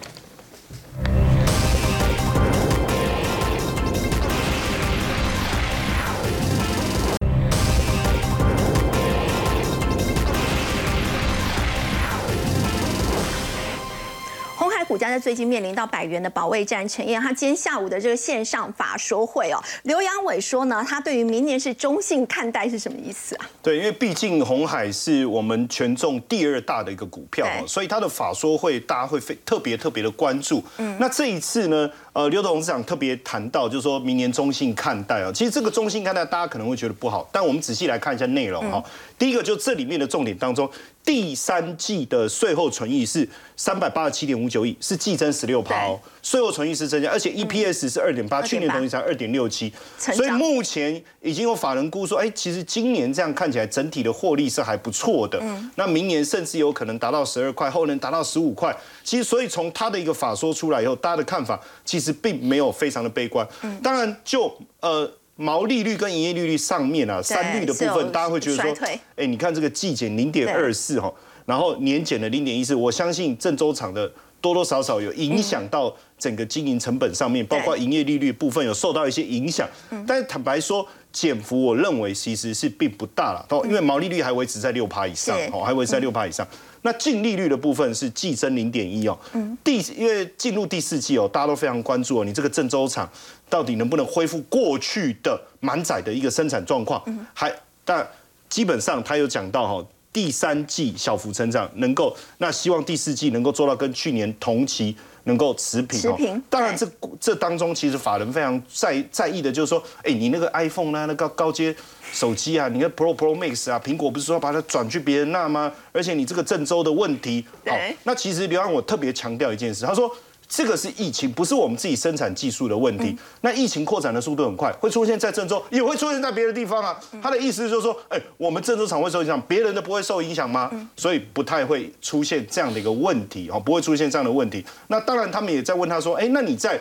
股价在最近面临到百元的保卫战，陈燕他今天下午的这个线上法说会哦，刘阳伟说呢，他对于明年是中性看待，是什么意思啊？对，因为毕竟红海是我们权重第二大的一个股票，所以他的法说会大家会非特别特别的关注。嗯，那这一次呢？呃，刘董事长特别谈到，就是说明年中性看待啊。其实这个中性看待，大家可能会觉得不好，但我们仔细来看一下内容哈。第一个就这里面的重点当中，第三季的税后存益是三百八十七点五九亿，是季增十六趴哦。税后存益是增加，而且 EPS 是二点八，去年同期才二点六七，所以目前已经有法人估说，哎，其实今年这样看起来整体的获利是还不错的。嗯，那明年甚至有可能达到十二块，后年达到十五块。其实，所以从他的一个法说出来以后，大家的看法其实并没有非常的悲观。嗯，当然就呃毛利率跟营业利率上面啊，三率的部分，大家会觉得说，哎，你看这个季减零点二四哈，然后年减了零点一四，我相信郑州厂的。多多少少有影响到整个经营成本上面，包括营业利率部分有受到一些影响。但是坦白说，减幅我认为其实是并不大了，因为毛利率还维持在六趴以上，哦，还维持在六趴以上。那净利率的部分是季增零点一哦。第因为进入第四季哦，大家都非常关注哦，你这个郑州厂到底能不能恢复过去的满载的一个生产状况？还但基本上他有讲到哈。第三季小幅成长，能够那希望第四季能够做到跟去年同期能够持平。持平。当然，这这当中其实法人非常在在意的，就是说，哎，你那个 iPhone 呢，那个高阶手机啊，你看 Pro Pro Max 啊，苹果不是说把它转去别人那吗？而且你这个郑州的问题，好，那其实刘安我特别强调一件事，他说。这个是疫情，不是我们自己生产技术的问题。那疫情扩展的速度很快，会出现在郑州，也会出现在别的地方啊。他的意思就是说，哎，我们郑州厂会受影响，别人的不会受影响吗？所以不太会出现这样的一个问题哦，不会出现这样的问题。那当然，他们也在问他说，哎，那你在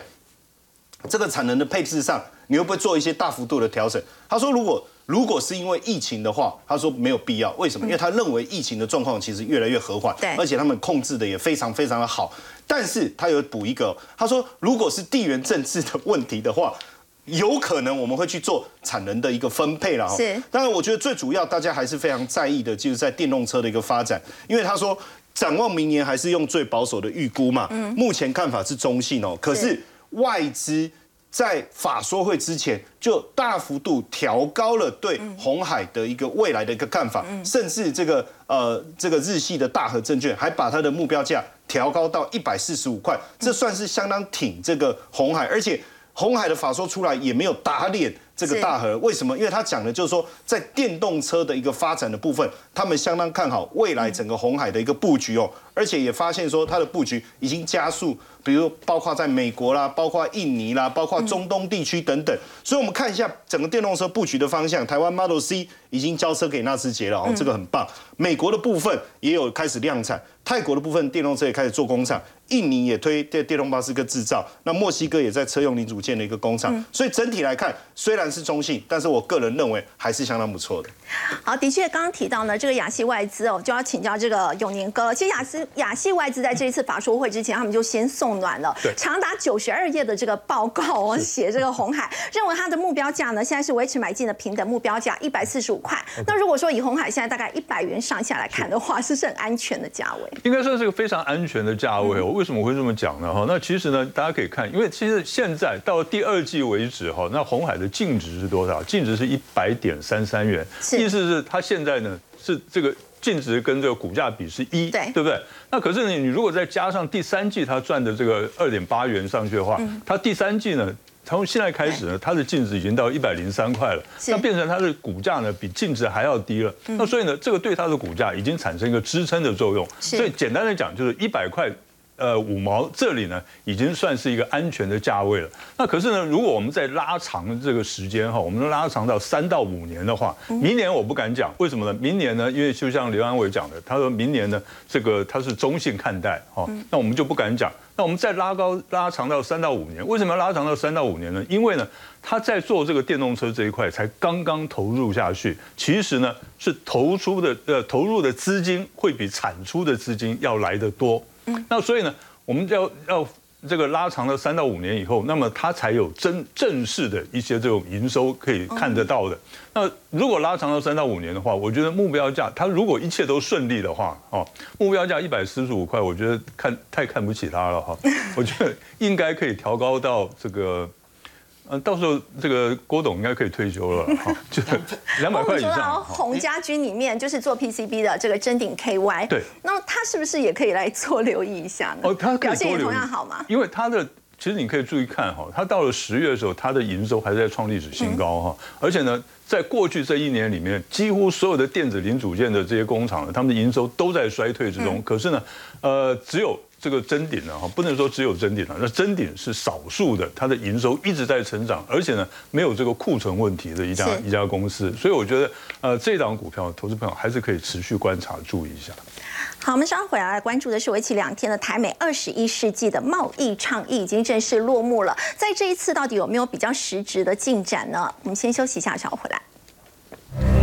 这个产能的配置上，你会不会做一些大幅度的调整？他说，如果如果是因为疫情的话，他说没有必要。为什么？因为他认为疫情的状况其实越来越和缓，而且他们控制的也非常非常的好。但是他有补一个，他说如果是地缘政治的问题的话，有可能我们会去做产能的一个分配了哈。是，当然我觉得最主要大家还是非常在意的，就是在电动车的一个发展，因为他说展望明年还是用最保守的预估嘛。嗯。目前看法是中性哦，可是外资在法说会之前就大幅度调高了对红海的一个未来的一个看法，甚至这个呃这个日系的大和证券还把它的目标价调高到一百四十五块，这算是相当挺这个红海，而且。红海的法说出来也没有打脸这个大和，为什么？因为他讲的就是说，在电动车的一个发展的部分，他们相当看好未来整个红海的一个布局哦，而且也发现说它的布局已经加速，比如包括在美国啦，包括印尼啦，包括中东地区等等。所以，我们看一下整个电动车布局的方向，台湾 Model C 已经交车给纳智捷了哦，这个很棒。美国的部分也有开始量产，泰国的部分电动车也开始做工厂。印尼也推电电动巴士个制造，那墨西哥也在车用零组件的一个工厂，所以整体来看虽然是中性，但是我个人认为还是相当不错的。好，的确刚刚提到呢，这个亚细外资哦，就要请教这个永年哥了。其实亚思亚细外资在这一次法说会之前，他们就先送暖了，长达九十二页的这个报告哦，写这个红海认为它的目标价呢，现在是维持买进的平等目标价一百四十五块。那如果说以红海现在大概一百元上下来看的话，是是很安全的价位？应该算是个非常安全的价位。我为什么会这么讲呢？哈，那其实呢，大家可以看，因为其实现在到第二季为止哈，那红海的净值是多少？净值是一百点三三元。意思是它现在呢是这个净值跟这个股价比是一，对对不对？那可是你，你如果再加上第三季它赚的这个二点八元上去的话，它第三季呢从现在开始呢，它的净值已经到一百零三块了，那变成它的股价呢比净值还要低了。那所以呢，这个对它的股价已经产生一个支撑的作用。所以简单的讲，就是一百块。呃，五毛这里呢，已经算是一个安全的价位了。那可是呢，如果我们再拉长这个时间哈，我们拉长到三到五年的话，明年我不敢讲，为什么呢？明年呢，因为就像刘安伟讲的，他说明年呢，这个他是中性看待哈，那我们就不敢讲。那我们再拉高拉长到三到五年，为什么要拉长到三到五年呢？因为呢，他在做这个电动车这一块才刚刚投入下去，其实呢是投出的呃投入的资金会比产出的资金要来得多。那所以呢，我们要要这个拉长了三到五年以后，那么它才有真正式的一些这种营收可以看得到的。那如果拉长到三到五年的话，我觉得目标价，它如果一切都顺利的话，哦，目标价一百四十五块，我觉得看太看不起它了哈。我觉得应该可以调高到这个。嗯，到时候这个郭董应该可以退休了，哈，就 两百块以上。洪家军里面就是做 PCB 的这个真鼎 KY，对，那他是不是也可以来做留意一下呢？哦，他表现也同样好吗？因为他的其实你可以注意看哈，他到了十月的时候，他的营收还在创历史新高哈，而且呢，在过去这一年里面，几乎所有的电子零组件的这些工厂呢，他们的营收都在衰退之中，可是呢，呃，只有。这个真顶呢，哈，不能说只有真顶了，那真顶是少数的，它的营收一直在成长，而且呢，没有这个库存问题的一家一家公司，所以我觉得，呃，这档股票，投资朋友还是可以持续观察，注意一下。好，我们稍后回来关注的是为期两天的台美二十一世纪的贸易倡议已经正式落幕了，在这一次到底有没有比较实质的进展呢？我们先休息一下，稍后回来。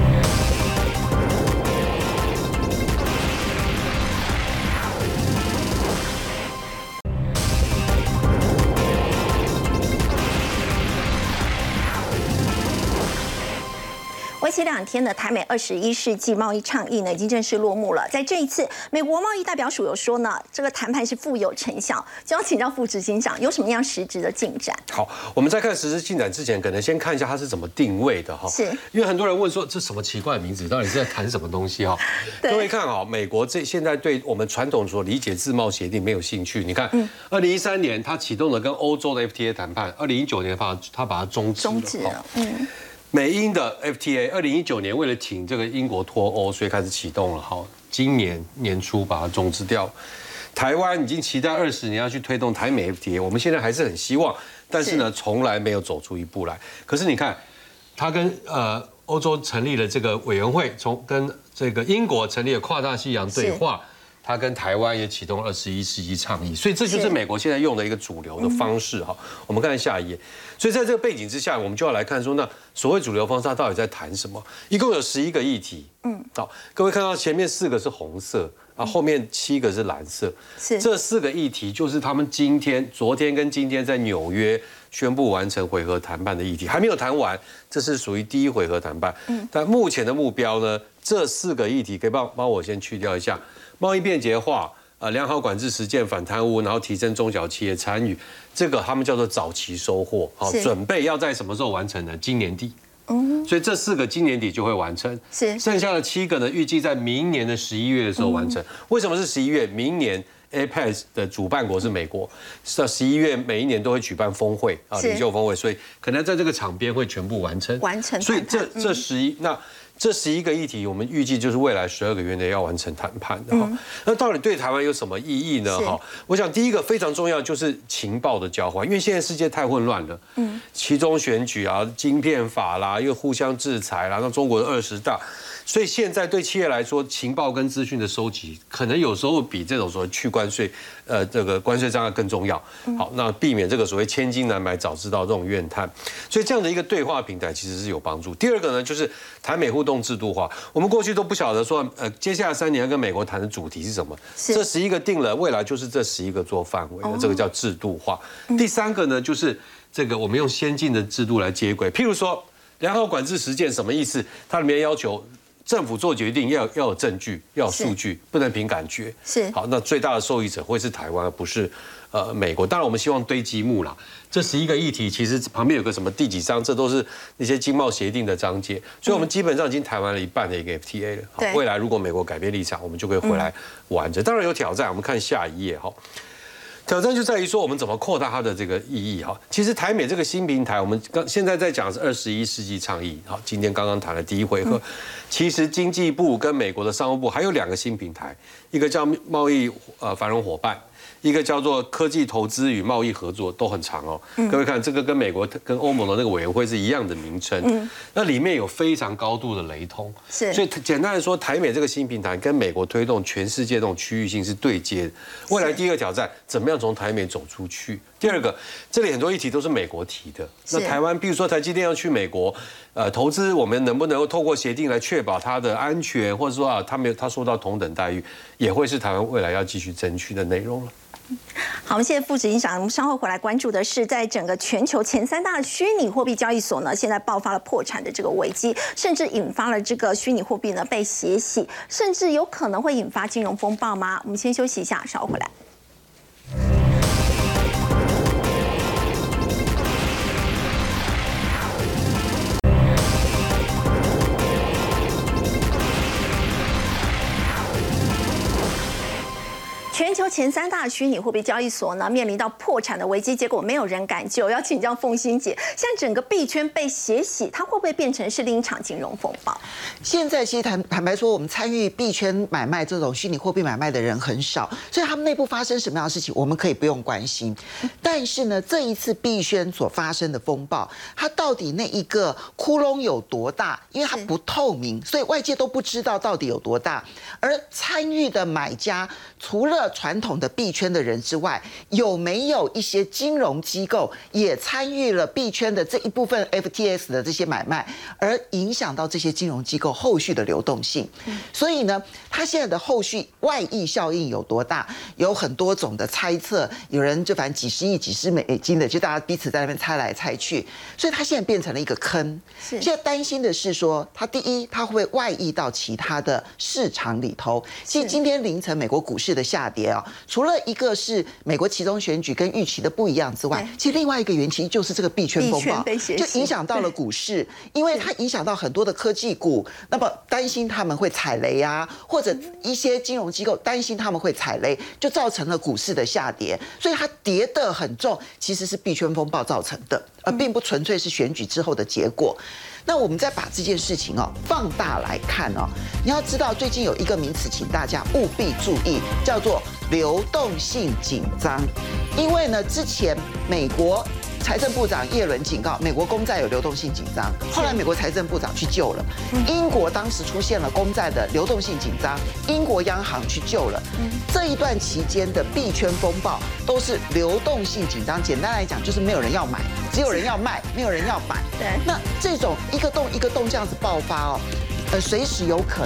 前两天的台美二十一世纪贸易倡议呢，已经正式落幕了。在这一次，美国贸易代表署有说呢，这个谈判是富有成效。就要请教副执行长，有什么样实质的进展？好，我们在看实质进展之前，可能先看一下它是怎么定位的哈。是，因为很多人问说，这什么奇怪的名字，到底是在谈什么东西哈？各位看啊，美国这现在对我们传统所理解自贸协定没有兴趣。你看，二零一三年它启动了跟欧洲的 FTA 谈判，二零一九年把他把它终止终止了。嗯。美英的 FTA，二零一九年为了挺这个英国脱欧，所以开始启动了。好，今年年初把它终止掉。台湾已经期待二十年要去推动台美 FTA，我们现在还是很希望，但是呢，从来没有走出一步来。可是你看，他跟呃欧洲成立了这个委员会，从跟这个英国成立了跨大西洋对话。它跟台湾也启动二十一世纪倡议，所以这就是美国现在用的一个主流的方式哈。我们看下一页，所以在这个背景之下，我们就要来看说，那所谓主流方式它到底在谈什么？一共有十一个议题，嗯，好，各位看到前面四个是红色，啊，后面七个是蓝色，是。这四个议题就是他们今天、昨天跟今天在纽约宣布完成回合谈判的议题，还没有谈完，这是属于第一回合谈判，嗯，但目前的目标呢，这四个议题可以帮帮我先去掉一下。贸易便捷化，呃，良好管制实践反贪污，然后提升中小企业参与，这个他们叫做早期收获，好，准备要在什么时候完成呢？今年底，嗯，所以这四个今年底就会完成，是，剩下的七个呢，预计在明年的十一月的时候完成。为什么是十一月？明年 APEC 的主办国是美国，到十一月每一年都会举办峰会啊，领袖峰会，所以可能在这个场边会全部完成，完成。所以这这十一那。这十一个议题，我们预计就是未来十二个月内要完成谈判的哈。那到底对台湾有什么意义呢？哈，我想第一个非常重要就是情报的交换，因为现在世界太混乱了。嗯，其中选举啊、晶片法啦，又互相制裁啦，那中国的二十大。所以现在对企业来说，情报跟资讯的收集，可能有时候比这种所谓去关税，呃，这个关税障碍更重要。好，那避免这个所谓千金难买早知道这种怨叹。所以这样的一个对话平台其实是有帮助。第二个呢，就是台美互动制度化。我们过去都不晓得说，呃，接下来三年要跟美国谈的主题是什么。这十一个定了，未来就是这十一个做范围的，这个叫制度化。第三个呢，就是这个我们用先进的制度来接轨。譬如说，良好管制实践什么意思？它里面要求。政府做决定要要有证据，要有数据，不能凭感觉。是好，那最大的受益者会是台湾，而不是呃美国。当然，我们希望堆积木啦。这十一个议题，其实旁边有个什么第几章，这都是那些经贸协定的章节。所以，我们基本上已经谈完了一半的一个 FTA 了。好，未来如果美国改变立场，我们就可以回来玩着。当然有挑战，我们看下一页哈。挑战就在于说，我们怎么扩大它的这个意义哈？其实台美这个新平台，我们刚现在在讲是二十一世纪倡议。好，今天刚刚谈了第一回合。其实经济部跟美国的商务部还有两个新平台，一个叫贸易呃繁荣伙伴。一个叫做科技投资与贸易合作都很长哦，各位看这个跟美国跟欧盟的那个委员会是一样的名称，那里面有非常高度的雷通，是，所以简单的说，台美这个新平台跟美国推动全世界这种区域性是对接的。未来第一个挑战，怎么样从台美走出去？第二个，这里很多议题都是美国提的，那台湾，比如说台积电要去美国，呃，投资，我们能不能够透过协定来确保它的安全，或者说啊，他没有他受到同等待遇，也会是台湾未来要继续争取的内容了。好，我们现在副执行长，我们稍后回来关注的是，在整个全球前三大虚拟货币交易所呢，现在爆发了破产的这个危机，甚至引发了这个虚拟货币呢被血洗，甚至有可能会引发金融风暴吗？我们先休息一下，稍后回来。前三大虚拟货币交易所呢，面临到破产的危机，结果没有人敢救。要请教凤欣姐，像整个币圈被血洗，它会不会变成是另一场金融风暴？现在其实坦坦白说，我们参与币圈买卖这种虚拟货币买卖的人很少，所以他们内部发生什么样的事情，我们可以不用关心。但是呢，这一次币圈所发生的风暴，它到底那一个窟窿有多大？因为它不透明，所以外界都不知道到底有多大。而参与的买家，除了传统的币圈的人之外，有没有一些金融机构也参与了币圈的这一部分 FTS 的这些买卖，而影响到这些金融机构后续的流动性？所以呢，它现在的后续外溢效应有多大？有很多种的猜测，有人就反正几十亿、几十美金的，就大家彼此在那边猜来猜去，所以它现在变成了一个坑。现在担心的是说，它第一，它会不会外溢到其他的市场里头？其实今天凌晨美国股市的下跌。啊，除了一个是美国其中选举跟预期的不一样之外，其实另外一个原因就是这个币圈风暴，就影响到了股市，因为它影响到很多的科技股，那么担心他们会踩雷啊，或者一些金融机构担心他们会踩雷，就造成了股市的下跌，所以它跌得很重，其实是币圈风暴造成的，而并不纯粹是选举之后的结果。那我们再把这件事情哦放大来看哦，你要知道最近有一个名词，请大家务必注意，叫做流动性紧张。因为呢，之前美国财政部长耶伦警告美国公债有流动性紧张，后来美国财政部长去救了。英国当时出现了公债的流动性紧张，英国央行去救了。这一段期间的币圈风暴都是流动性紧张，简单来讲就是没有人要买，只有人要卖，没有人要买。对，那这种一个洞一个洞这样子爆发哦。呃，随时有可